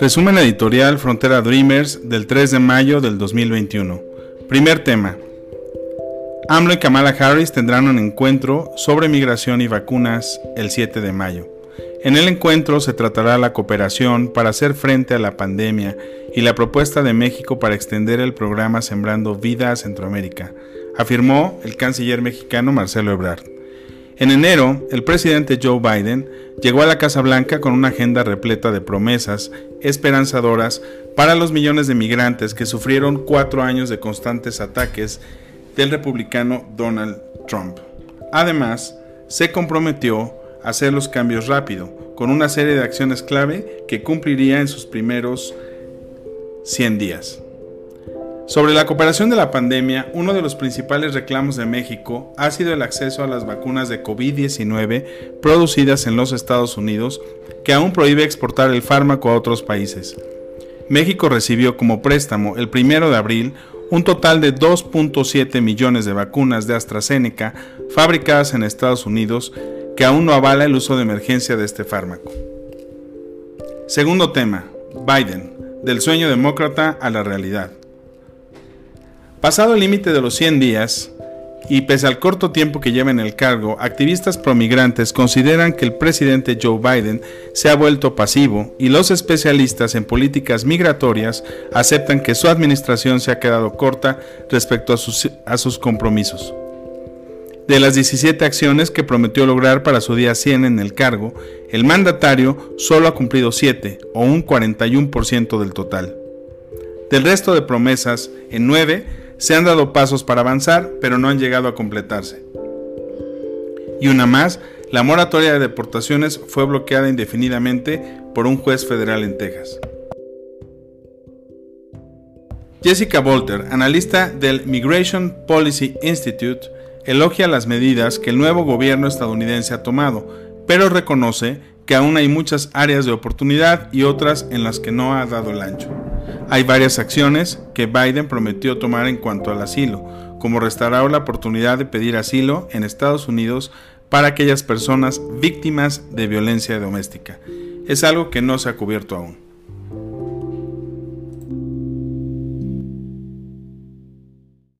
Resumen editorial Frontera Dreamers del 3 de mayo del 2021. Primer tema. AMLO y Kamala Harris tendrán un encuentro sobre migración y vacunas el 7 de mayo. En el encuentro se tratará la cooperación para hacer frente a la pandemia y la propuesta de México para extender el programa Sembrando Vida a Centroamérica, afirmó el canciller mexicano Marcelo Ebrard. En enero, el presidente Joe Biden llegó a la Casa Blanca con una agenda repleta de promesas esperanzadoras para los millones de migrantes que sufrieron cuatro años de constantes ataques del republicano Donald Trump. Además, se comprometió hacer los cambios rápido, con una serie de acciones clave que cumpliría en sus primeros 100 días. Sobre la cooperación de la pandemia, uno de los principales reclamos de México ha sido el acceso a las vacunas de COVID-19 producidas en los Estados Unidos, que aún prohíbe exportar el fármaco a otros países. México recibió como préstamo el 1 de abril un total de 2.7 millones de vacunas de AstraZeneca fabricadas en Estados Unidos que aún no avala el uso de emergencia de este fármaco. Segundo tema, Biden, del sueño demócrata a la realidad. Pasado el límite de los 100 días, y pese al corto tiempo que lleva en el cargo, activistas promigrantes consideran que el presidente Joe Biden se ha vuelto pasivo y los especialistas en políticas migratorias aceptan que su administración se ha quedado corta respecto a sus, compromisos. De las 17 acciones que prometió lograr para su día 100 en el cargo, el mandatario solo ha cumplido 7, o un 41% del total. Del resto de promesas, en 9 se han dado pasos para avanzar, pero no han llegado a completarse. Y una más, la moratoria de deportaciones fue bloqueada indefinidamente por un juez federal en Texas. Jessica Bolter, analista del Migration Policy Institute, elogia las medidas que el nuevo gobierno estadounidense ha tomado, pero reconoce que aún hay muchas áreas de oportunidad y otras en las que no ha dado el ancho. Hay varias acciones que Biden prometió tomar en cuanto al asilo, como restaurar la oportunidad de pedir asilo en Estados Unidos para aquellas personas víctimas de violencia doméstica. Es algo que no se ha cubierto aún.